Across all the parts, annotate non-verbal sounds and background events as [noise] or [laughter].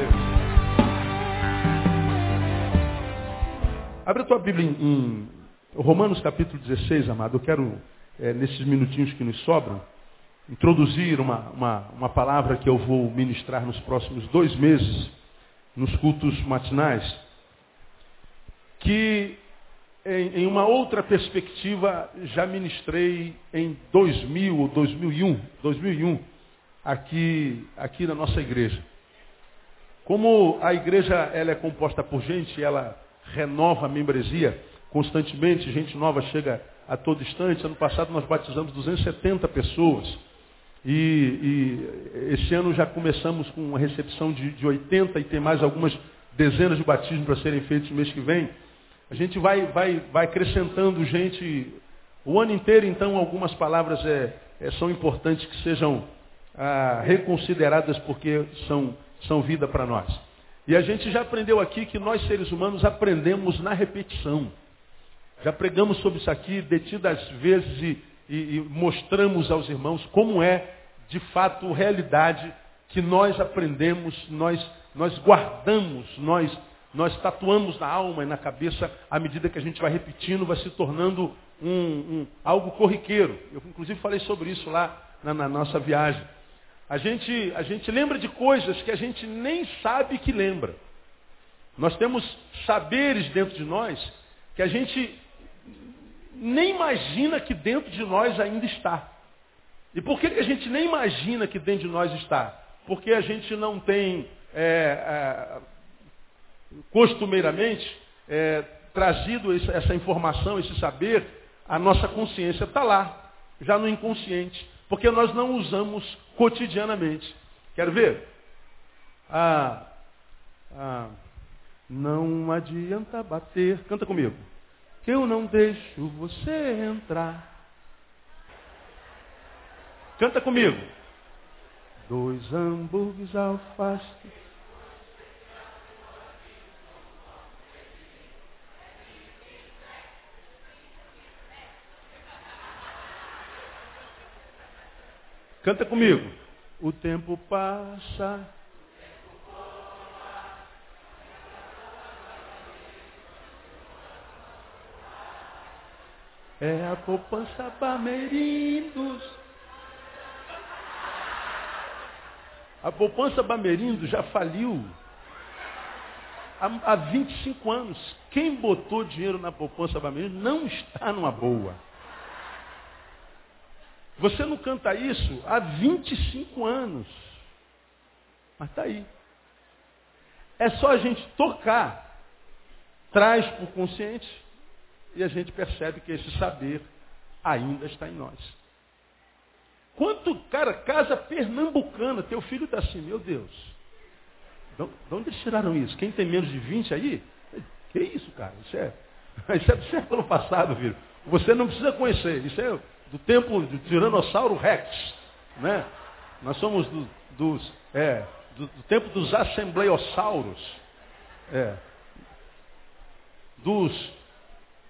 Deus. Abre a tua Bíblia em, em Romanos capítulo 16, amado. Eu quero, é, nesses minutinhos que nos sobram, introduzir uma, uma, uma palavra que eu vou ministrar nos próximos dois meses, nos cultos matinais, que em, em, uma outra perspectiva já ministrei em 2000 ou 2001, 2001 aqui, aqui na nossa igreja. Como a igreja ela é composta por gente, ela renova a membresia constantemente, gente nova chega a todo instante. Ano passado nós batizamos 270 pessoas. E, e esse ano já começamos com uma recepção de, de 80 e tem mais algumas dezenas de batismos para serem feitos no mês que vem. A gente vai, vai, vai acrescentando gente o ano inteiro, então algumas palavras é, é, são importantes que sejam ah, reconsideradas porque são, são vida para nós. E a gente já aprendeu aqui que nós seres humanos aprendemos na repetição. Já pregamos sobre isso aqui detidas vezes e, e, e mostramos aos irmãos como é de fato realidade que nós aprendemos, nós, nós guardamos, nós, nós tatuamos na alma e na cabeça à medida que a gente vai repetindo, vai se tornando um, um algo corriqueiro. Eu inclusive falei sobre isso lá na, na nossa viagem. A gente, a gente lembra de coisas que a gente nem sabe que lembra. Nós temos saberes dentro de nós que a gente nem imagina que dentro de nós ainda está. E por que, que a gente nem imagina que dentro de nós está? Porque a gente não tem é, é, costumeiramente é, trazido essa informação, esse saber, a nossa consciência está lá, já no inconsciente porque nós não usamos cotidianamente. Quero ver? Ah, ah, não adianta bater. Canta comigo. Que eu não deixo você entrar. Canta comigo. Dois hambúrgueres alface. Canta comigo. O tempo passa. É a poupança Bamerindos. A poupança Bamerindos já faliu há, há 25 anos. Quem botou dinheiro na poupança Bamerindos não está numa boa. Você não canta isso há 25 anos. Mas está aí. É só a gente tocar, traz para o consciente e a gente percebe que esse saber ainda está em nós. Quanto, cara, casa pernambucana, teu filho está assim, meu Deus. De onde eles tiraram isso? Quem tem menos de 20 aí? Que isso, cara? Isso é, [laughs] isso é do passado, filho. Você não precisa conhecer. Isso é do tempo do Tiranossauro Rex. Né? Nós somos do, dos, é, do, do, tempo dos assembleiosauros. É, dos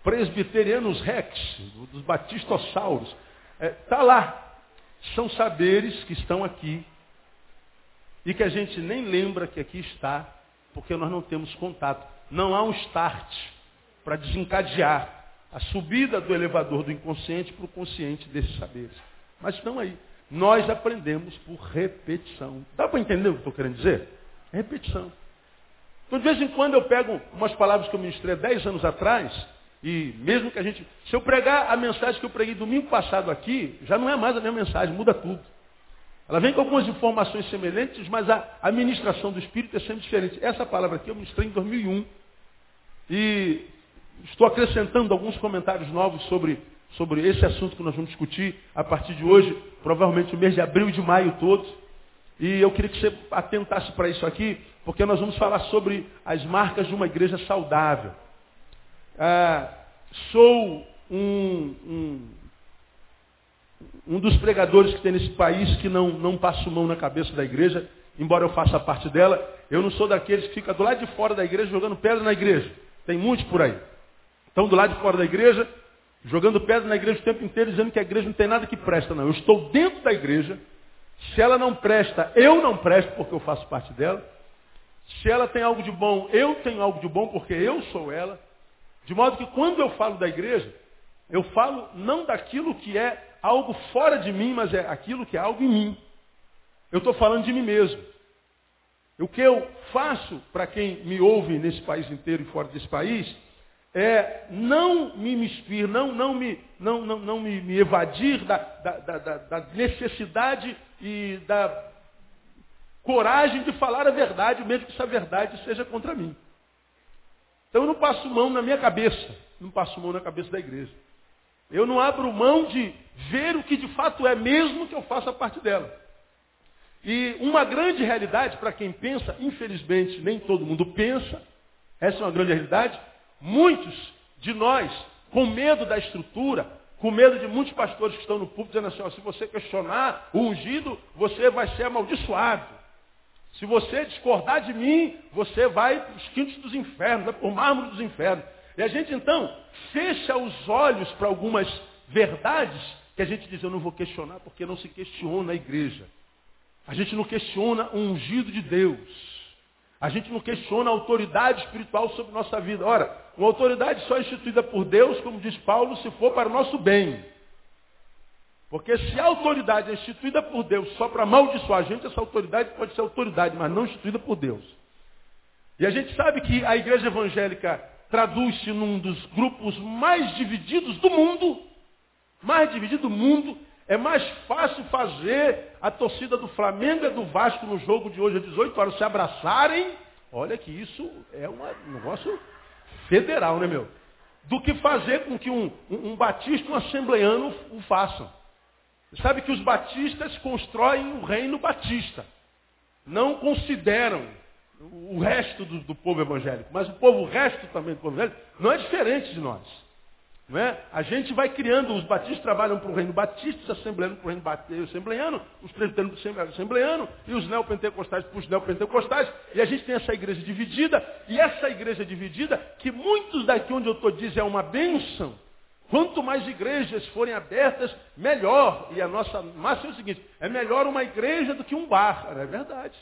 presbiterianos Rex, dos batistossauros. Está é, tá lá. São saberes que estão aqui e que a gente nem lembra que aqui está, porque nós não temos contato. Não há um start para desencadear a subida do elevador do inconsciente para o consciente desses saberes. Mas estão aí. Nós aprendemos por repetição. Dá para entender o que estou querendo dizer? É repetição. Então, de vez em quando eu pego umas palavras que eu ministrei há 10 anos atrás, e mesmo que a gente. Se eu pregar a mensagem que eu preguei domingo passado aqui, já não é mais a minha mensagem, muda tudo. Ela vem com algumas informações semelhantes, mas a administração do Espírito é sempre diferente. Essa palavra aqui eu ministrei em 2001. E Estou acrescentando alguns comentários novos sobre, sobre esse assunto que nós vamos discutir a partir de hoje, provavelmente o mês de abril e de maio todos. E eu queria que você atentasse para isso aqui, porque nós vamos falar sobre as marcas de uma igreja saudável. Ah, sou um, um, um, dos pregadores que tem nesse país que não, não passo mão na cabeça da igreja, embora eu faça parte dela. Eu não sou daqueles que ficam do lado de fora da igreja jogando pedra na igreja. Tem muitos por aí. Estão do lado de fora da igreja, jogando pedra na igreja o tempo inteiro, dizendo que a igreja não tem nada que presta, não. Eu estou dentro da igreja. Se ela não presta, eu não presto, porque eu faço parte dela. Se ela tem algo de bom, eu tenho algo de bom porque eu sou ela. De modo que quando eu falo da igreja, eu falo não daquilo que é algo fora de mim, mas é aquilo que é algo em mim. Eu estou falando de mim mesmo. O que eu faço para quem me ouve nesse país inteiro e fora desse país é não me mispir, não, não, me, não, não, não me, me evadir da, da, da, da necessidade e da coragem de falar a verdade, mesmo que essa verdade seja contra mim. Então eu não passo mão na minha cabeça, não passo mão na cabeça da igreja. Eu não abro mão de ver o que de fato é, mesmo que eu faça parte dela. E uma grande realidade para quem pensa, infelizmente nem todo mundo pensa, essa é uma grande realidade, muitos de nós, com medo da estrutura, com medo de muitos pastores que estão no púlpito dizendo assim, ó, se você questionar o ungido, você vai ser amaldiçoado. Se você discordar de mim, você vai para os quintos dos infernos, vai para o mármore dos infernos. E a gente então fecha os olhos para algumas verdades que a gente diz, eu não vou questionar porque não se questiona a igreja. A gente não questiona o ungido de Deus. A gente não questiona a autoridade espiritual sobre nossa vida. Ora, uma autoridade só é instituída por Deus, como diz Paulo, se for para o nosso bem. Porque se a autoridade é instituída por Deus só para amaldiçoar a gente, essa autoridade pode ser autoridade, mas não instituída por Deus. E a gente sabe que a igreja evangélica traduz-se num dos grupos mais divididos do mundo, mais dividido do mundo, é mais fácil fazer a torcida do Flamengo e do Vasco no jogo de hoje às 18 horas se abraçarem. Olha que isso é um negócio federal, né, meu? Do que fazer com que um, um, um batista um assembleano o façam. Sabe que os batistas constroem o reino batista. Não consideram o resto do, do povo evangélico. Mas o povo, o resto também do povo evangélico, não é diferente de nós. Não é? A gente vai criando, os batistas trabalham para o reino batista, os assembleanos para o reino assembleano, os presbiterianos para o assembleano e os neopentecostais para os neopentecostais. E a gente tem essa igreja dividida, e essa igreja dividida, que muitos daqui onde eu estou dizem é uma bênção. Quanto mais igrejas forem abertas, melhor. E a nossa máxima é o seguinte, é melhor uma igreja do que um bar. É verdade.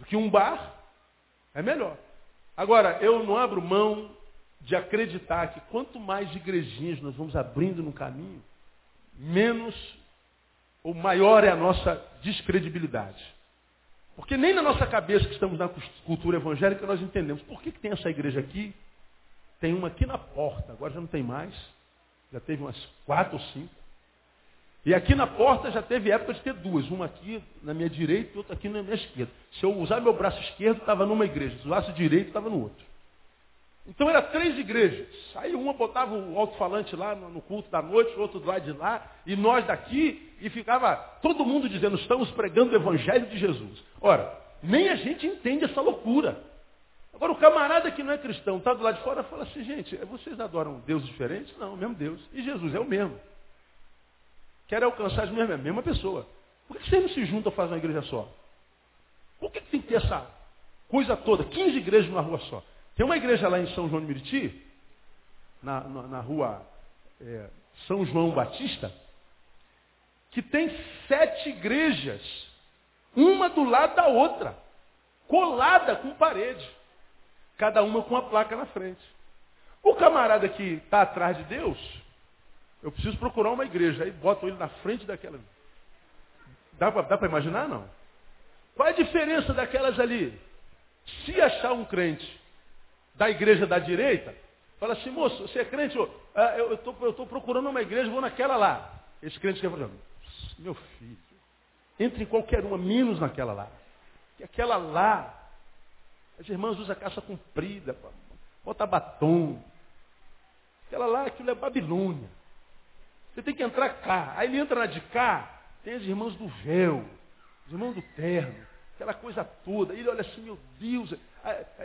Do que um bar, é melhor. Agora, eu não abro mão de acreditar que quanto mais igrejinhas nós vamos abrindo no caminho, menos ou maior é a nossa descredibilidade. Porque nem na nossa cabeça que estamos na cultura evangélica nós entendemos por que, que tem essa igreja aqui, tem uma aqui na porta, agora já não tem mais, já teve umas quatro ou cinco. E aqui na porta já teve época de ter duas, uma aqui na minha direita e outra aqui na minha esquerda. Se eu usar meu braço esquerdo, estava numa igreja, se eu usasse direito, estava no outro. Então eram três igrejas. Aí uma botava o alto-falante lá no culto da noite, o outro do lado de lá, e nós daqui, e ficava todo mundo dizendo, estamos pregando o Evangelho de Jesus. Ora, nem a gente entende essa loucura. Agora o camarada que não é cristão, está do lado de fora, fala assim, gente, vocês adoram Deus diferentes? Não, o mesmo Deus. E Jesus é o mesmo. Quer alcançar as mesmas, a mesma pessoa. Por que vocês não se juntam a fazer uma igreja só? Por que tem que ter essa coisa toda? 15 igrejas numa rua só. Tem uma igreja lá em São João de Meriti, na, na, na rua é, São João Batista, que tem sete igrejas, uma do lado da outra, colada com parede, cada uma com uma placa na frente. O camarada que está atrás de Deus, eu preciso procurar uma igreja, aí botam ele na frente daquela. Dá para imaginar, não? Qual é a diferença daquelas ali? Se achar um crente da igreja da direita, fala assim, moço, você é crente? Ah, eu estou procurando uma igreja, vou naquela lá. Esse crente quer falar, meu filho, entre em qualquer uma, menos naquela lá. Que aquela lá, as irmãs usam calça comprida, bota batom. Aquela lá, aquilo é Babilônia. Você tem que entrar cá. Aí ele entra na de cá, tem as irmãs do véu, os irmãos do terno, aquela coisa toda. Ele olha assim, meu Deus,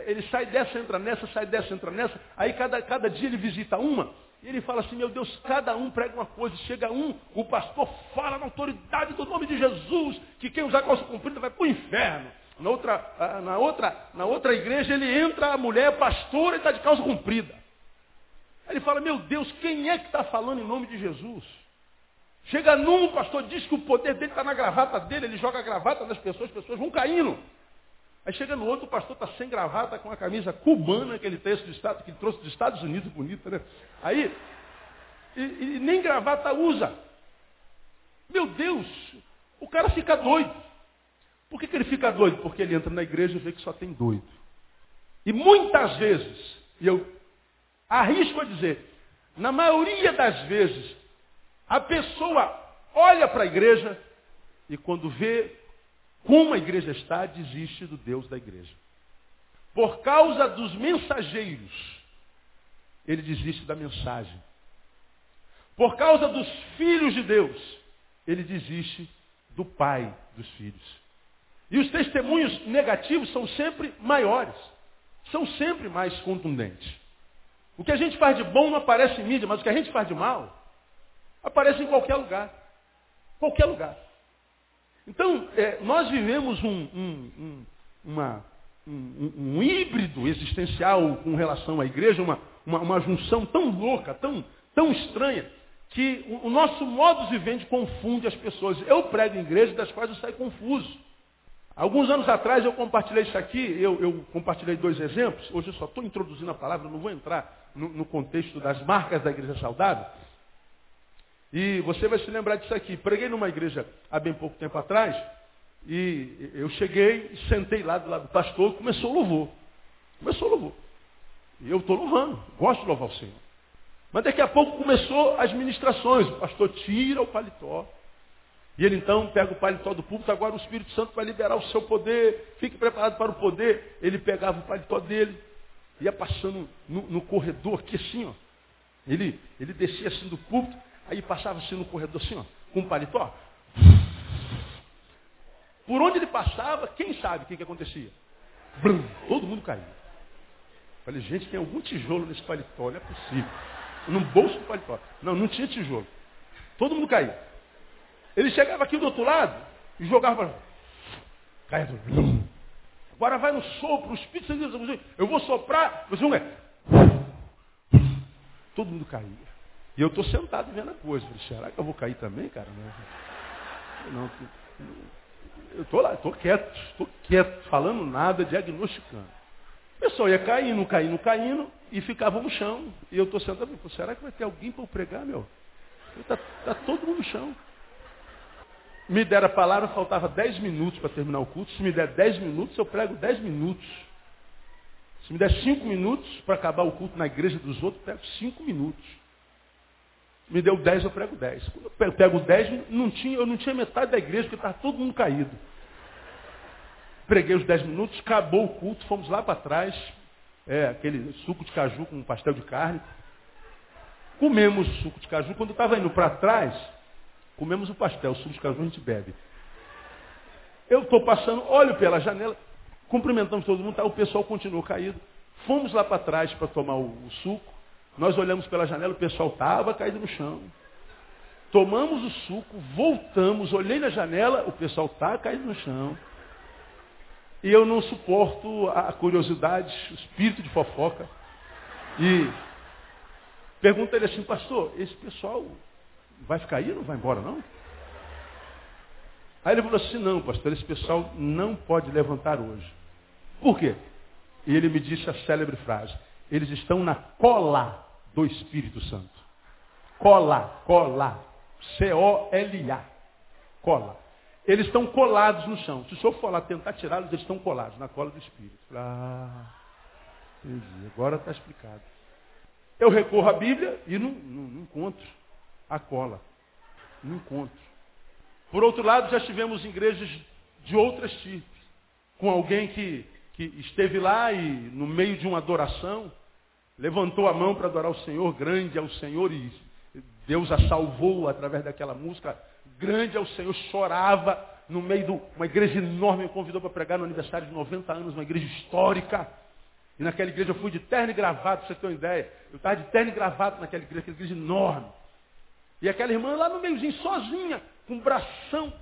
ele sai dessa, entra nessa, sai dessa, entra nessa. Aí cada, cada dia ele visita uma. E ele fala assim, meu Deus, cada um prega uma coisa. Chega um, o pastor fala na autoridade do nome de Jesus, que quem usar calça comprida vai para o inferno. Na outra, na, outra, na outra igreja ele entra, a mulher é pastora e está de calça comprida. Aí ele fala, meu Deus, quem é que está falando em nome de Jesus? Chega num, o pastor diz que o poder dele está na gravata dele, ele joga a gravata nas pessoas, as pessoas vão caindo. Aí chega no outro, o pastor está sem gravata, com a camisa cubana que ele, texto do Estado, que ele trouxe dos Estados Unidos, bonita, né? Aí, e, e nem gravata usa. Meu Deus, o cara fica doido. Por que, que ele fica doido? Porque ele entra na igreja e vê que só tem doido. E muitas vezes, e eu arrisco a dizer, na maioria das vezes, a pessoa olha para a igreja e quando vê como a igreja está, desiste do Deus da igreja. Por causa dos mensageiros, ele desiste da mensagem. Por causa dos filhos de Deus, ele desiste do pai dos filhos. E os testemunhos negativos são sempre maiores, são sempre mais contundentes. O que a gente faz de bom não aparece em mídia, mas o que a gente faz de mal aparece em qualquer lugar. Qualquer lugar. Então, é, nós vivemos um, um, um, uma, um, híbrido existencial com relação à igreja, uma, uma, uma junção tão louca, tão, tão estranha, que o, o nosso modo de viver confunde as pessoas. Eu prego em igrejas das quais eu saio confuso. Alguns anos atrás eu compartilhei isso aqui, eu, eu compartilhei dois exemplos, hoje eu só estou introduzindo a palavra, não vou entrar no, no, contexto das marcas da igreja saudável. E você vai se lembrar disso aqui. Preguei numa igreja há bem pouco tempo atrás, e eu cheguei, sentei lá do lado do pastor, começou o louvor. Começou o louvor. E eu estou louvando, gosto de louvar o Senhor. Mas daqui a pouco começou as ministrações. O pastor tira o paletó. E ele então pega o paletó do púlpito, agora o Espírito Santo vai liberar o seu poder, fique preparado para o poder. Ele pegava o paletó dele, ia passando no, no corredor aqui assim, ó. Ele, ele descia assim do púlpito, aí passava assim no corredor assim, ó, com o paletó. Por onde ele passava, quem sabe o que, que acontecia? Todo mundo caía. Falei, gente, tem algum tijolo nesse paletó, não é possível. No bolso do paletó. Não, não tinha tijolo. Todo mundo caía. Ele chegava aqui do outro lado e jogava para. Caia tudo. Agora vai no sopro, o Espírito Santo eu vou soprar, você não é. Todo mundo caía. E eu estou sentado vendo a coisa. Falei, será que eu vou cair também, cara? Não, não eu estou lá, estou quieto, estou quieto, falando nada, diagnosticando. O pessoal ia caindo, caindo, caindo, e ficava no chão. E eu estou sentado, será que vai ter alguém para eu pregar, meu? Está tá todo mundo no chão. Me deram a palavra, faltava 10 minutos para terminar o culto. Se me der 10 minutos, eu prego 10 minutos. Se me der 5 minutos para acabar o culto na igreja dos outros, eu prego 5 minutos. Me deu 10, eu prego 10. Quando eu pego 10, não tinha, eu não tinha metade da igreja, porque estava todo mundo caído. Preguei os 10 minutos, acabou o culto, fomos lá para trás, é, aquele suco de caju com pastel de carne. Comemos o suco de caju. Quando estava indo para trás, Comemos o pastel, o suco de caju a gente bebe. Eu estou passando, olho pela janela, cumprimentamos todo mundo, tá, o pessoal continuou caído. Fomos lá para trás para tomar o, o, suco. Nós olhamos pela janela, o pessoal estava caído no chão. Tomamos o suco, voltamos, olhei na janela, o pessoal está caído no chão. E eu não suporto a curiosidade, o espírito de fofoca. E pergunta ele assim, pastor, esse pessoal vai ficar aí ou não vai embora não? Aí ele falou assim, não, pastor, esse pessoal não pode levantar hoje. Por quê? E ele me disse a célebre frase, eles estão na cola do Espírito Santo. Cola, cola. C-O-L-A. Cola. Eles estão colados no chão. Se o senhor for lá tentar tirá-los, eles estão colados na cola do Espírito. Ah, entendi. Agora está explicado. Eu recorro à Bíblia e não, não, não encontro a cola. No encontro. Por outro lado, já tivemos igrejas de outras tipos, com alguém que, que esteve lá e, no meio de uma adoração, levantou a mão para adorar o Senhor, grande é o Senhor, e Deus a salvou através daquela música, grande é o Senhor, chorava no meio de uma igreja enorme, me convidou para pregar no aniversário de 90 anos, uma igreja histórica. E naquela igreja eu fui de terno e gravado, para você ter uma ideia. Eu estava de terno e gravado naquela igreja, aquela igreja enorme. E aquela irmã lá no meiozinho, sozinha, com o bração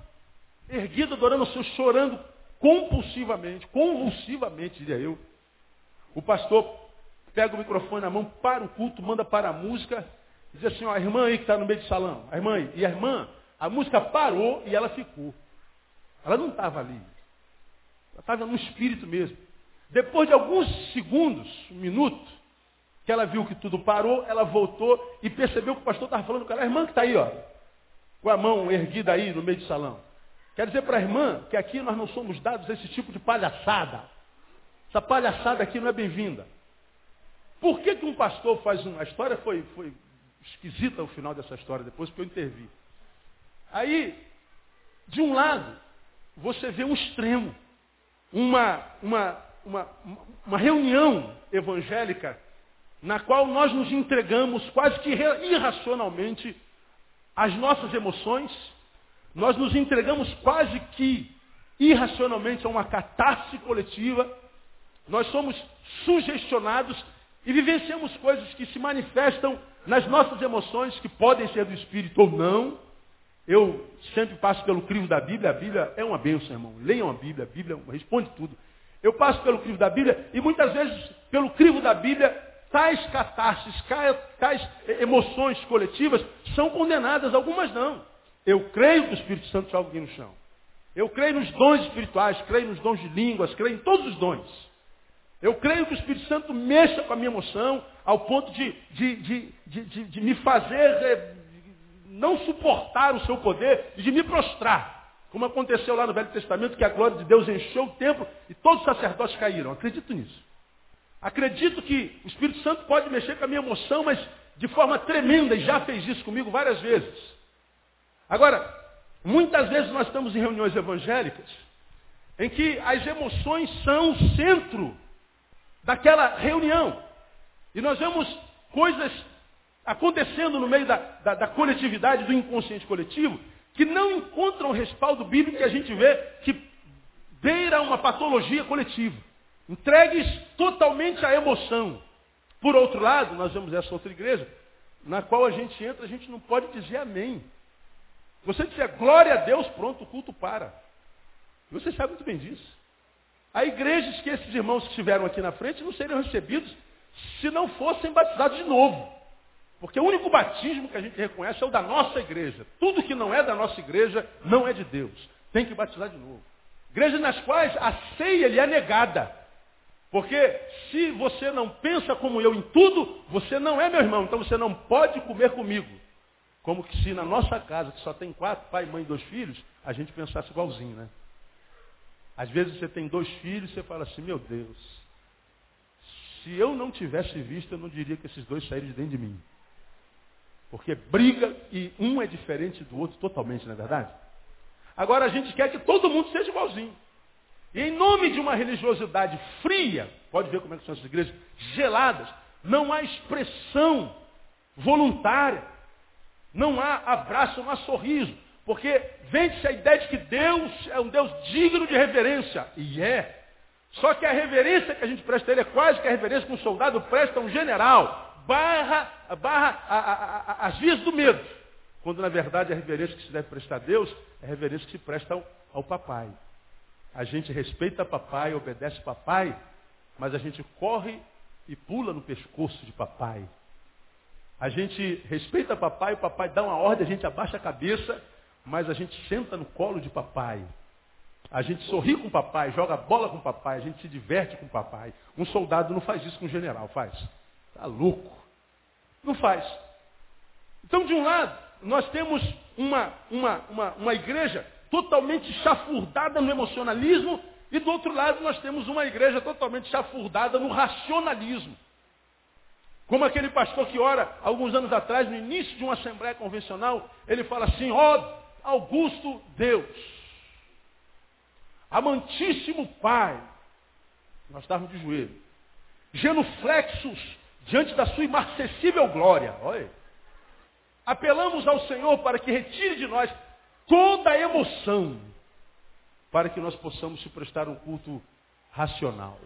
erguido, adorando o Senhor, chorando compulsivamente, convulsivamente, diria eu. O pastor pega o microfone na mão, para o culto, manda para a música, diz assim, ó, a irmã aí que está no meio do salão, a irmã aí. E a irmã, a música parou e ela ficou. Ela não estava ali. Ela estava no espírito mesmo. Depois de alguns segundos, um minuto, que ela viu que tudo parou, ela voltou e percebeu que o pastor estava falando com ela. A irmã que está aí, ó, com a mão erguida aí no meio do salão. Quer dizer para a irmã que aqui nós não somos dados a esse tipo de palhaçada. Essa palhaçada aqui não é bem-vinda. Por que, que um pastor faz uma. A história foi, foi esquisita o final dessa história, depois que eu intervi. Aí, de um lado, você vê um extremo, uma, uma, uma, uma reunião evangélica na qual nós nos entregamos quase que irracionalmente às nossas emoções, nós nos entregamos quase que irracionalmente a uma catástrofe coletiva, nós somos sugestionados e vivenciamos coisas que se manifestam nas nossas emoções, que podem ser do Espírito ou não. Eu sempre passo pelo crivo da Bíblia, a Bíblia é uma bênção, irmão. Leiam a Bíblia, a Bíblia responde tudo. Eu passo pelo crivo da Bíblia e muitas vezes, pelo crivo da Bíblia, tais catástrofes, tais emoções coletivas são condenadas, algumas não. Eu creio que o Espírito Santo joga alguém no chão. Eu creio nos dons espirituais, creio nos dons de línguas, creio em todos os dons. Eu creio que o Espírito Santo mexa com a minha emoção ao ponto de, de, de, de, me fazer é, não suportar o seu poder e de me prostrar. Como aconteceu lá no Velho Testamento, que a glória de Deus encheu o templo e todos os sacerdotes caíram. Acredito nisso. Acredito que o Espírito Santo pode mexer com a minha emoção, mas de forma tremenda, e já fez isso comigo várias vezes. Agora, muitas vezes nós estamos em reuniões evangélicas em que as emoções são o centro daquela reunião. E nós vemos coisas acontecendo no meio da, da, da coletividade, do inconsciente coletivo, que não encontram respaldo bíblico que a gente vê que beira uma patologia coletiva. Entregues totalmente à emoção. Por outro lado, nós vemos essa outra igreja, na qual a gente entra, a gente não pode dizer amém. Você disser glória a Deus, pronto, o culto para. Você sabe muito bem disso. Há igrejas que esses irmãos que estiveram aqui na frente não seriam recebidos se não fossem batizados de novo. Porque o único batismo que a gente reconhece é o da nossa igreja. Tudo que não é da nossa igreja não é de Deus. Tem que batizar de novo. Igrejas nas quais a ceia lhe é negada. Porque se você não pensa como eu em tudo, você não é meu irmão. Então você não pode comer comigo. Como que se na nossa casa, que só tem quatro, pai, mãe e dois filhos, a gente pensasse igualzinho, né? Às vezes você tem dois filhos e você fala assim, meu Deus, se eu não tivesse visto, eu não diria que esses dois saíram de dentro de mim. Porque briga e um é diferente do outro totalmente, não é verdade? Agora a gente quer que todo mundo seja igualzinho. E em nome de uma religiosidade fria, pode ver como é que são essas igrejas, geladas, não há expressão voluntária, não há abraço, não há sorriso. Porque vende-se a ideia de que Deus é um Deus digno de reverência. E é. Só que a reverência que a gente presta a ele é quase que a reverência que um soldado presta a um general. Barra, barra a, a, a, as vias do medo. Quando na verdade a reverência que se deve prestar a Deus é a reverência que se presta ao, ao papai. A gente respeita papai, obedece papai, mas a gente corre e pula no pescoço de papai. A gente respeita papai, o papai dá uma ordem, a gente abaixa a cabeça mas a gente senta no colo de papai. A gente sorri com papai, joga bola com papai, a gente se diverte com papai. Um soldado não faz isso com um general, faz. Está louco. Não faz. Então, de um lado, nós temos uma, uma, uma, uma igreja totalmente chafurdada no emocionalismo, e do outro lado nós temos uma igreja totalmente chafurdada no racionalismo. Como aquele pastor que ora, alguns anos atrás, no início de uma assembleia convencional, ele fala assim, ó oh, Augusto Deus, amantíssimo Pai, nós estávamos de joelho, genuflexos diante da sua imarcessível glória, olha, apelamos ao Senhor para que retire de nós toda a emoção, para que nós possamos se prestar um culto racional.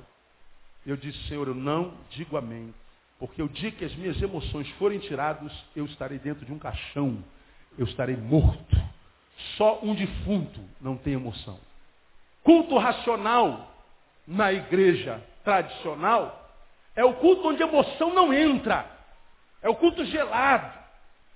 Eu disse, Senhor, eu não digo amém, porque o dia que as minhas emoções forem tiradas, eu estarei dentro de um caixão, eu estarei morto. Só um defunto não tem emoção. Culto racional na igreja tradicional é o culto onde a emoção não entra. É o culto gelado.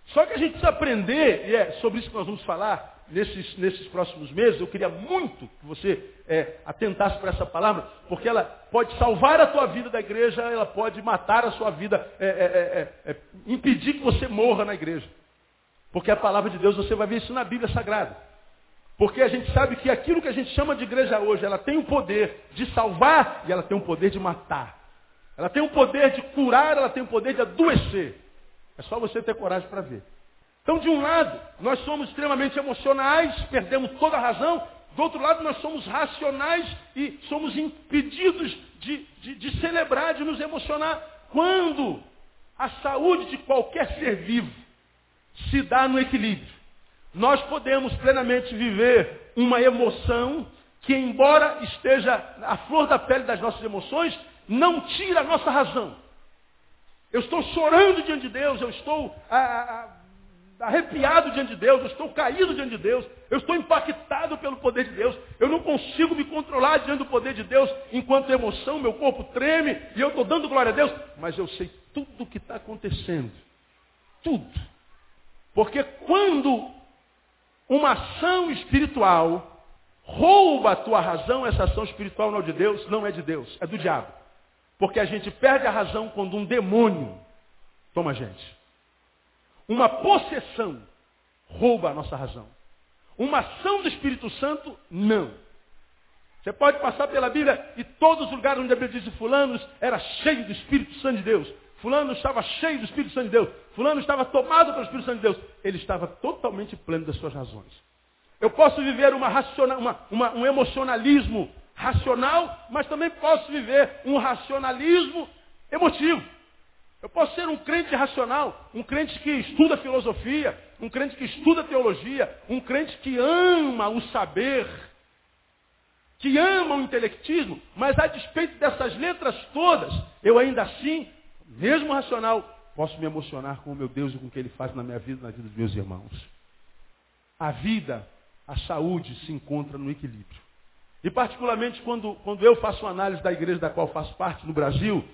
Só que a gente precisa aprender, e é sobre isso que nós vamos falar, nesses, nesses próximos meses, eu queria muito que você é, atentasse para essa palavra, porque ela pode salvar a tua vida da igreja, ela pode matar a sua vida, é, é, é, é impedir que você morra na igreja. Porque a palavra de Deus, você vai ver isso na Bíblia Sagrada. Porque a gente sabe que aquilo que a gente chama de igreja hoje, ela tem o poder de salvar e ela tem o poder de matar. Ela tem o poder de curar, ela tem o poder de adoecer. É só você ter coragem para ver. Então, de um lado, nós somos extremamente emocionais, perdemos toda a razão. Do outro lado, nós somos racionais e somos impedidos de, de, de celebrar, de nos emocionar. Quando a saúde de qualquer ser vivo se dá no equilíbrio, nós podemos plenamente viver uma emoção que, embora esteja à flor da pele das nossas emoções, não tira a nossa razão. Eu estou chorando diante de Deus, eu estou a, a, arrepiado diante de Deus, eu estou caído diante de Deus, eu estou impactado pelo poder de Deus, eu não consigo me controlar diante do poder de Deus enquanto emoção, meu corpo treme e eu estou dando glória a Deus, mas eu sei tudo o que está acontecendo. Tudo. Porque quando uma ação espiritual rouba a tua razão, essa ação espiritual não é de Deus, não é de Deus, é do diabo. Porque a gente perde a razão quando um demônio toma a gente. Uma possessão rouba a nossa razão. Uma ação do Espírito Santo, não. Você pode passar pela Bíblia e todos os lugares onde a Bíblia diz fulano era cheio do Espírito Santo de Deus. Fulano estava cheio do Espírito Santo de Deus. Fulano estava tomado pelo Espírito Santo de Deus. Ele estava totalmente pleno das suas razões. Eu posso viver uma uma, uma, um emocionalismo racional, mas também posso viver um racionalismo emotivo. Eu posso ser um crente racional, um crente que estuda filosofia, um crente que estuda teologia, um crente que ama o saber, que ama o intelectismo, mas a despeito dessas letras todas, eu ainda assim, mesmo racional, posso me emocionar com o meu Deus e com o que Ele faz na minha vida e na vida dos meus irmãos. A vida, a saúde se encontra no equilíbrio. E particularmente quando, quando eu faço uma análise da igreja da qual faço parte no Brasil,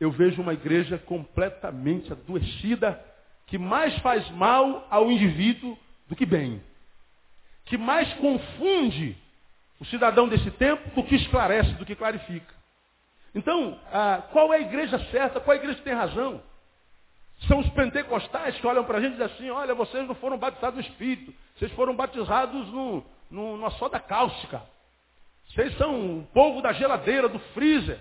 eu vejo uma igreja completamente adoecida, que mais faz mal ao indivíduo do que bem. Que mais confunde o cidadão desse tempo do que esclarece, do que clarifica. Então, ah, qual é a igreja certa? Qual é a igreja que tem razão? São os pentecostais que olham para a gente e dizem assim, olha, vocês não foram batizados no Espírito, vocês foram batizados no, no, numa soda cáustica. Vocês são o povo da geladeira, do freezer.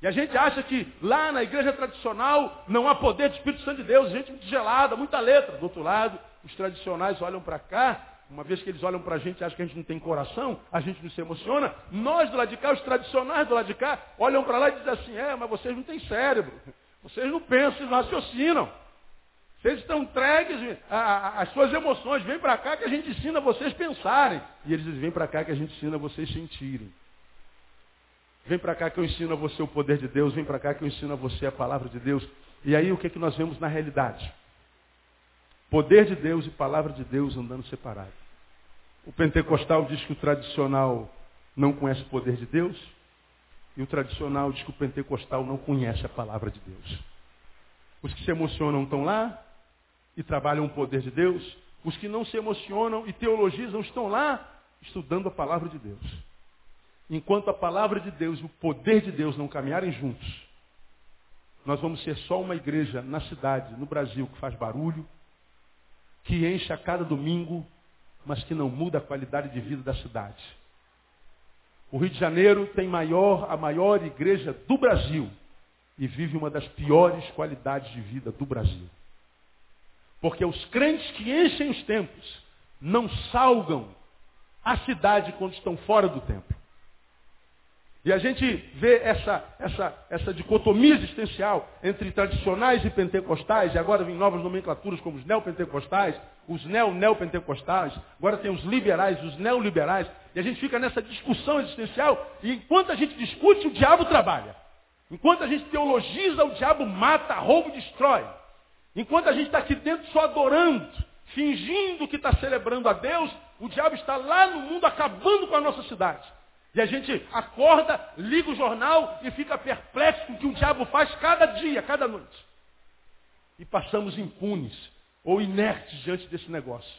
E a gente acha que lá na igreja tradicional não há poder do Espírito Santo de Deus, gente muito gelada, muita letra. Do outro lado, os tradicionais olham para cá, uma vez que eles olham para a gente e acham que a gente não tem coração, a gente não se emociona. Nós do lado de cá, os tradicionais do lado de cá, olham para lá e dizem assim, é, mas vocês não têm cérebro. Vocês não pensam, vocês não raciocinam. Vocês estão entregues às suas emoções. Vem para cá que a gente ensina vocês pensarem. E eles dizem, vem para cá que a gente ensina vocês sentirem. Vem para cá que eu ensino a você o poder de Deus. Vem para cá que eu ensino a você a palavra de Deus. E aí o que, é que nós vemos na realidade? Poder de Deus e palavra de Deus andando separados. O pentecostal diz que o tradicional não conhece o poder de Deus. E o tradicional diz que o pentecostal não conhece a palavra de Deus. Os que se emocionam estão lá, e trabalham o poder de Deus. Os que não se emocionam e teologizam estão lá estudando a palavra de Deus. Enquanto a palavra de Deus e o poder de Deus não caminharem juntos, nós vamos ser só uma igreja na cidade, no Brasil, que faz barulho, que enche a cada domingo, mas que não muda a qualidade de vida da cidade. O Rio de Janeiro tem maior, a maior igreja do Brasil e vive uma das piores qualidades de vida do Brasil. Porque os crentes que enchem os templos não salgam a cidade quando estão fora do templo. E a gente vê essa, essa, essa dicotomia existencial entre tradicionais e pentecostais, e agora vem novas nomenclaturas como os neopentecostais, os neo-neopentecostais, agora tem os liberais, os neoliberais, e a gente fica nessa discussão existencial, e enquanto a gente discute, o diabo trabalha. Enquanto a gente teologiza, o diabo mata, rouba destrói. Enquanto a gente está aqui dentro só adorando, fingindo que está celebrando a Deus, o diabo está lá no mundo acabando com a nossa cidade. E a gente acorda, liga o jornal e fica perplexo com o que o diabo faz cada dia, cada noite. E passamos impunes ou inertes diante desse negócio.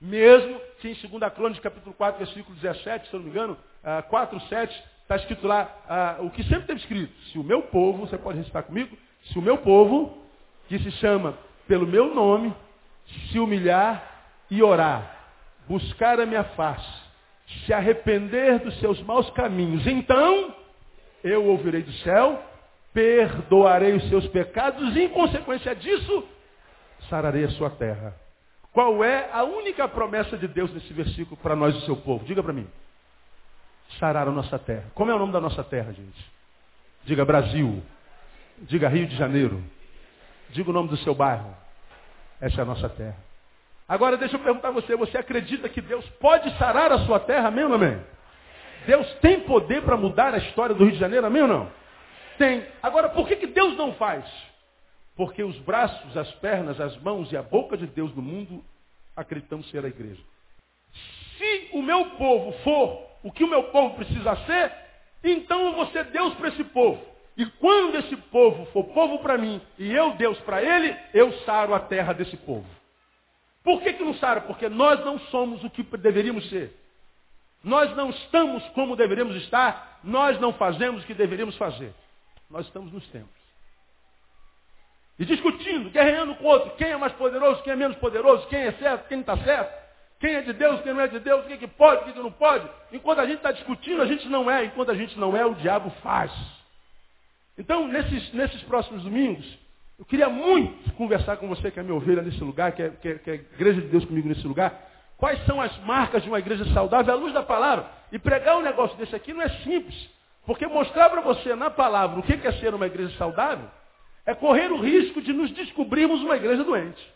Mesmo que em 2 Crônicas, capítulo 4, versículo 17, se eu não me engano, 4, ah, 7, está escrito lá ah, o que sempre teve escrito. Se o meu povo, você pode recitar comigo, se o meu povo, que se chama pelo meu nome, se humilhar e orar, buscar a minha face, se arrepender dos seus maus caminhos, então eu ouvirei do céu, perdoarei os seus pecados e, em consequência disso, sararei a sua terra. Qual é a única promessa de Deus nesse versículo para nós, o seu povo? Diga para mim. Sarar a nossa terra. Como é o nome da nossa terra, gente? Diga Brasil. Diga Rio de Janeiro. Diga o nome do seu bairro. Essa é a nossa terra. Agora deixa eu perguntar a você, você acredita que Deus pode sarar a sua terra, amém ou não amém? Deus tem poder para mudar a história do Rio de Janeiro, amém ou não? Tem. Agora, por que, que Deus não faz? Porque os braços, as pernas, as mãos e a boca de Deus no mundo acreditamos ser a igreja. Se o meu povo for o que o meu povo precisa ser, então eu vou ser Deus para esse povo. E quando esse povo for povo para mim e eu Deus para ele, eu saro a terra desse povo. Por que, que não sara? Porque nós não somos o que deveríamos ser. Nós não estamos como deveríamos estar, nós não fazemos o que deveríamos fazer. Nós estamos nos tempos. E discutindo, guerreando com o outro, quem é mais poderoso, quem é menos poderoso, quem é certo, quem não está certo, quem é de Deus, quem não é de Deus, o que, que pode, o que, que não pode. Enquanto a gente está discutindo, a gente não é, enquanto a gente não é, o diabo faz. Então, nesses, nesses próximos domingos, eu queria muito conversar com você que é minha ovelha nesse lugar, que é, que, é, que é a igreja de Deus comigo nesse lugar. Quais são as marcas de uma igreja saudável à luz da palavra? E pregar um negócio desse aqui não é simples. Porque mostrar para você na palavra o que é ser uma igreja saudável é correr o risco de nos descobrirmos uma igreja doente.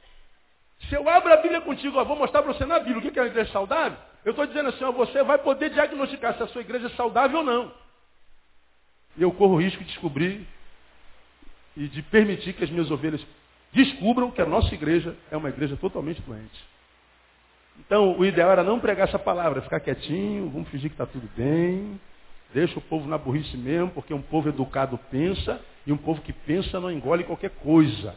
Se eu abro a Bíblia contigo, ó, vou mostrar para você na Bíblia o que é uma igreja saudável, eu estou dizendo assim, ó, você vai poder diagnosticar se a sua igreja é saudável ou não. E eu corro o risco de descobrir e de permitir que as minhas ovelhas descubram que a nossa igreja é uma igreja totalmente doente. Então, o ideal era não pregar essa palavra, ficar quietinho, vamos fingir que está tudo bem, deixa o povo na burrice mesmo, porque um povo educado pensa, e um povo que pensa não engole qualquer coisa.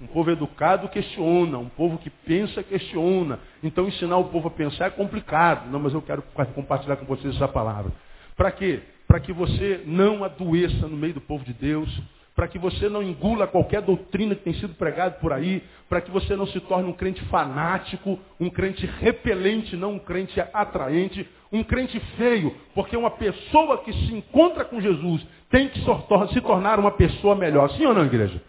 Um povo educado questiona, um povo que pensa questiona. Então ensinar o povo a pensar é complicado. Não, mas eu quero compartilhar com vocês essa palavra. Para quê? Para que você não adoeça no meio do povo de Deus, para que você não engula qualquer doutrina que tem sido pregada por aí, para que você não se torne um crente fanático, um crente repelente, não um crente atraente, um crente feio, porque uma pessoa que se encontra com Jesus tem que se tornar uma pessoa melhor. Sim ou não, igreja?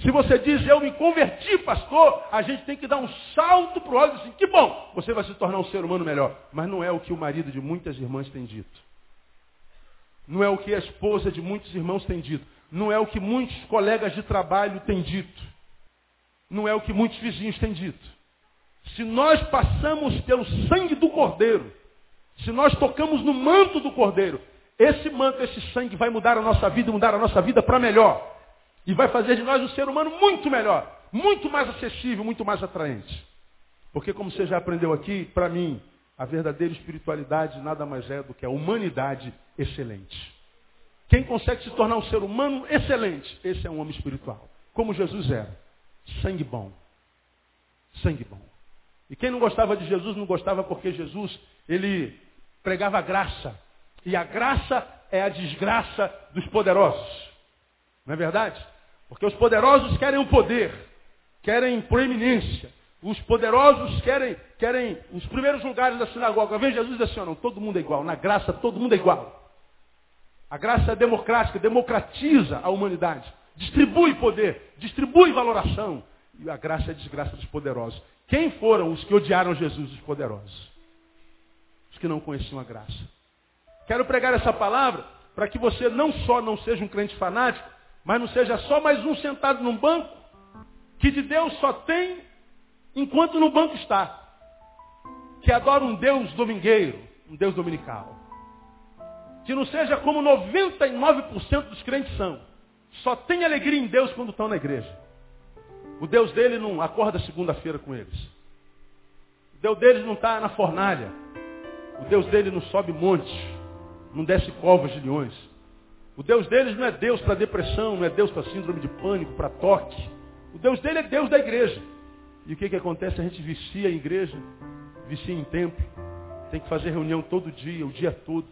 Se você diz, eu me converti, pastor, a gente tem que dar um salto para o olho e assim, que bom, você vai se tornar um ser humano melhor. Mas não é o que o marido de muitas irmãs tem dito. Não é o que a esposa de muitos irmãos tem dito. Não é o que muitos colegas de trabalho têm dito. Não é o que muitos vizinhos têm dito. Se nós passamos pelo sangue do Cordeiro, se nós tocamos no manto do Cordeiro, esse manto, esse sangue vai mudar a nossa vida, mudar a nossa vida para melhor. E vai fazer de nós um ser humano muito melhor, muito mais acessível, muito mais atraente. Porque como você já aprendeu aqui, para mim, a verdadeira espiritualidade nada mais é do que a humanidade excelente. Quem consegue se tornar um ser humano excelente, esse é um homem espiritual. Como Jesus era. Sangue bom. Sangue bom. E quem não gostava de Jesus, não gostava porque Jesus, ele pregava graça. E a graça é a desgraça dos poderosos. Não é verdade? Porque os poderosos querem o poder, querem proeminência. Os poderosos querem, querem os primeiros lugares da sinagoga. Vem Jesus e diz assim, não, todo mundo é igual. Na graça, todo mundo é igual. A graça é democrática, democratiza a humanidade. Distribui poder, distribui valoração. E a graça é a desgraça dos poderosos. Quem foram os que odiaram Jesus, os poderosos? Os que não conheciam a graça. Quero pregar essa palavra para que você não só não seja um crente fanático, mas não seja só mais um sentado num banco, que de Deus só tem enquanto no banco está. Que adora um Deus domingueiro, um Deus dominical. Que não seja como 99% dos crentes são. Só tem alegria em Deus quando estão na igreja. O Deus dele não acorda segunda-feira com eles. O Deus deles não está na fornalha. O Deus dele não sobe montes, não desce covas de leões. O Deus deles não é Deus para depressão, não é Deus para síndrome de pânico, para toque. O Deus dele é Deus da igreja. E o que, que acontece? A gente vicia a igreja vicia em templo, tem que fazer reunião todo dia, o dia todo.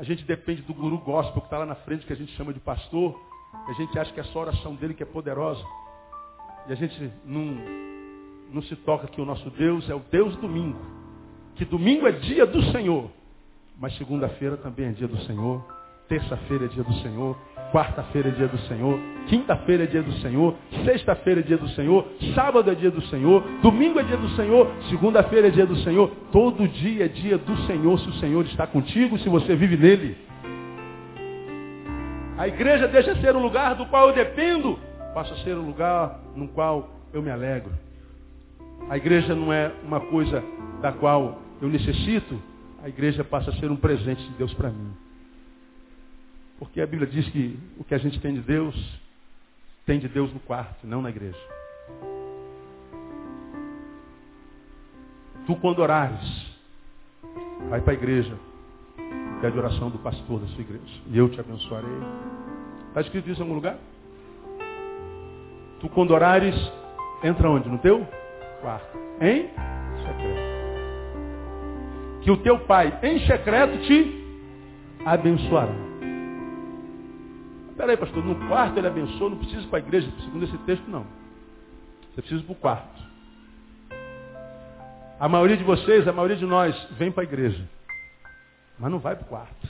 A gente depende do guru gospel que está lá na frente, que a gente chama de pastor, a gente acha que é só a oração dele que é poderosa. E a gente não, não se toca que o nosso Deus é o Deus domingo. Que domingo é dia do Senhor. Mas segunda-feira também é dia do Senhor. Terça-feira é dia do Senhor. Quarta-feira é dia do Senhor. Quinta-feira é dia do Senhor. Sexta-feira é dia do Senhor. Sábado é dia do Senhor. Domingo é dia do Senhor. Segunda-feira é dia do Senhor. Todo dia é dia do Senhor se o Senhor está contigo, se você vive nele. A igreja deixa de ser um lugar do qual eu dependo, passa a ser um lugar no qual eu me alegro. A igreja não é uma coisa da qual eu necessito, a igreja passa a ser um presente de Deus para mim. Porque a Bíblia diz que o que a gente tem de Deus, tem de Deus no quarto, não na igreja. Tu quando orares, vai para a igreja, pede oração do pastor da sua igreja. E eu te abençoarei. Está escrito isso em algum lugar? Tu quando orares, entra onde? No teu quarto. Em secreto. Que o teu pai em secreto te abençoará. Espera aí, pastor, no quarto ele abençoa, não precisa ir para a igreja, segundo esse texto, não. Você precisa para o quarto. A maioria de vocês, a maioria de nós, vem para a igreja. Mas não vai para o quarto.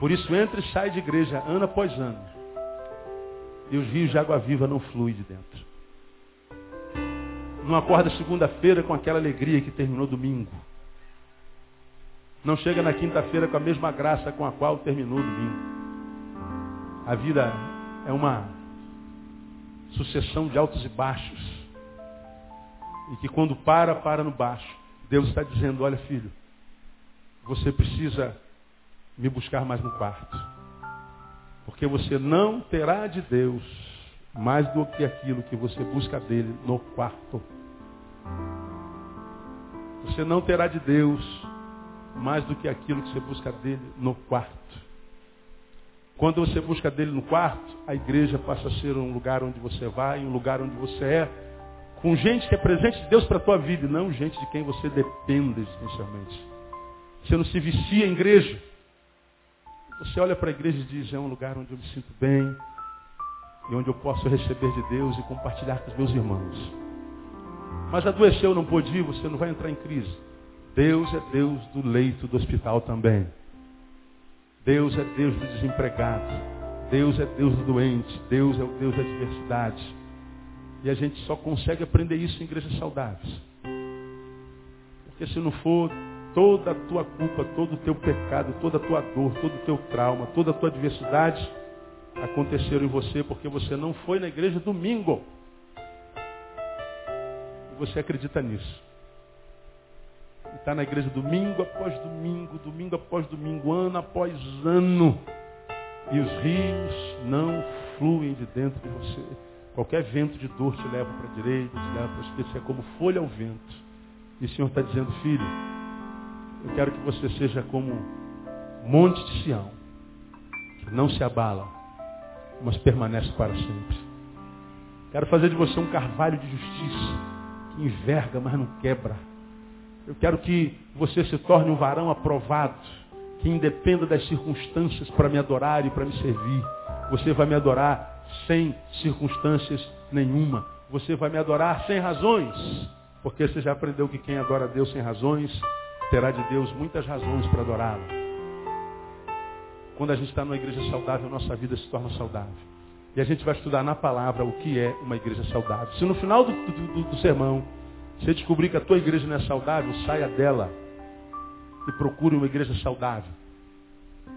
Por isso entra e sai de igreja ano após ano. E os rios de água viva não fluem de dentro. Não acorda segunda-feira com aquela alegria que terminou domingo. Não chega na quinta-feira com a mesma graça com a qual terminou domingo. A vida é uma sucessão de altos e baixos. E que quando para, para no baixo. Deus está dizendo, olha filho, você precisa me buscar mais no quarto. Porque você não terá de Deus mais do que aquilo que você busca dele no quarto. Você não terá de Deus mais do que aquilo que você busca dele no quarto. Quando você busca dele no quarto, a igreja passa a ser um lugar onde você vai, um lugar onde você é, com gente que é presente de Deus para a tua vida, e não gente de quem você depende existencialmente. Você não se vicia em igreja. Você olha para a igreja e diz, é um lugar onde eu me sinto bem e onde eu posso receber de Deus e compartilhar com os meus irmãos. Mas adoeceu, não pôde ir, você não vai entrar em crise. Deus é Deus do leito do hospital também. Deus é Deus do desempregado. Deus é Deus do doente. Deus é o Deus da diversidade. E a gente só consegue aprender isso em igrejas saudáveis. Porque se não for toda a tua culpa, todo o teu pecado, toda a tua dor, todo o teu trauma, toda a tua adversidade aconteceram em você porque você não foi na igreja domingo. E você acredita nisso. E está na igreja domingo após domingo, domingo após domingo, ano após ano. E os rios não fluem de dentro de você. Qualquer vento de dor te leva para a direita, te leva para a esquerda, é como folha ao vento. E o Senhor está dizendo, filho, eu quero que você seja como monte de Sião, que não se abala, mas permanece para sempre. Quero fazer de você um carvalho de justiça, que enverga, mas não quebra. Eu quero que você se torne um varão aprovado, que independa das circunstâncias para me adorar e para me servir. Você vai me adorar sem circunstâncias nenhuma. Você vai me adorar sem razões, porque você já aprendeu que quem adora a Deus sem razões terá de Deus muitas razões para adorá-lo. Quando a gente está numa igreja saudável, nossa vida se torna saudável. E a gente vai estudar na palavra o que é uma igreja saudável. Se no final do, do, do sermão você descobrir que a tua igreja não é saudável, saia dela e procure uma igreja saudável.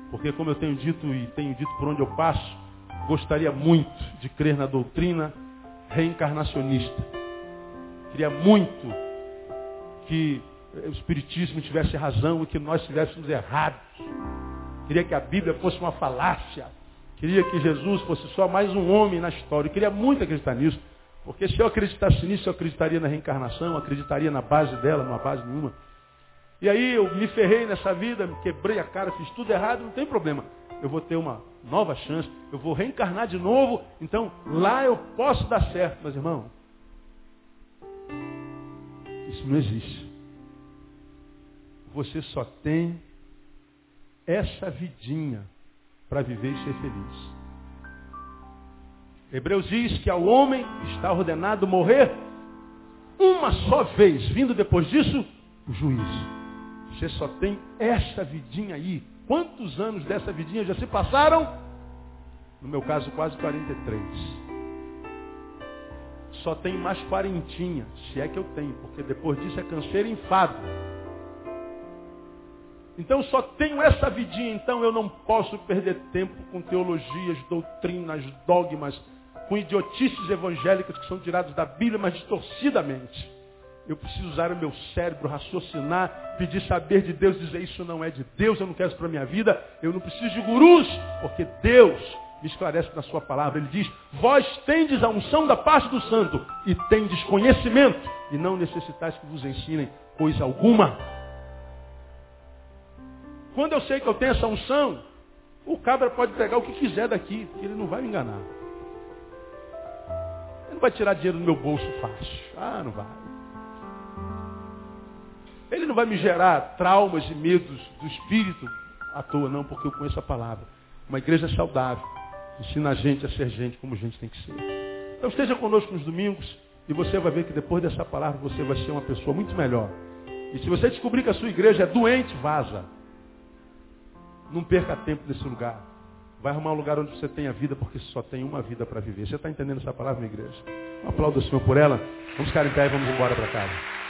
Porque como eu tenho dito e tenho dito por onde eu passo, gostaria muito de crer na doutrina reencarnacionista. Queria muito que o Espiritismo tivesse razão e que nós estivéssemos errados. Queria que a Bíblia fosse uma falácia. Queria que Jesus fosse só mais um homem na história. Eu queria muito acreditar nisso. Porque se eu acreditasse nisso, eu acreditaria na reencarnação, acreditaria na base dela, numa base nenhuma. E aí eu me ferrei nessa vida, me quebrei a cara, fiz tudo errado, não tem problema. Eu vou ter uma nova chance, eu vou reencarnar de novo, então lá eu posso dar certo. Mas irmão, Isso não existe. Você só tem essa vidinha para viver e ser feliz. Hebreus diz que ao homem está ordenado morrer uma só vez, vindo depois disso o juízo. Você só tem essa vidinha aí. Quantos anos dessa vidinha já se passaram? No meu caso, quase 43. Só tem mais quarentinha, se é que eu tenho, porque depois disso é canseiro e enfado. Então só tenho essa vidinha, então eu não posso perder tempo com teologias, doutrinas, dogmas, com idiotices evangélicas que são tiradas da Bíblia, mas distorcidamente. Eu preciso usar o meu cérebro, raciocinar, pedir saber de Deus, dizer isso não é de Deus, eu não quero isso para a minha vida, eu não preciso de gurus, porque Deus me esclarece na sua palavra. Ele diz, vós tendes a unção da parte do santo e tendes conhecimento, e não necessitais que vos ensinem coisa alguma. Quando eu sei que eu tenho essa unção, o cabra pode pegar o que quiser daqui, ele não vai me enganar vai tirar dinheiro do meu bolso fácil. Ah, não vai. Ele não vai me gerar traumas e medos do espírito à toa, não, porque eu conheço a palavra. Uma igreja saudável ensina a gente a ser gente como gente tem que ser. Então esteja conosco nos domingos e você vai ver que depois dessa palavra você vai ser uma pessoa muito melhor. E se você descobrir que a sua igreja é doente, vaza. Não perca tempo nesse lugar. Vai arrumar um lugar onde você tenha vida, porque só tem uma vida para viver. Você está entendendo essa palavra, minha igreja? Um aplauso ao Senhor por ela. Vamos ficar em pé e vamos embora para casa.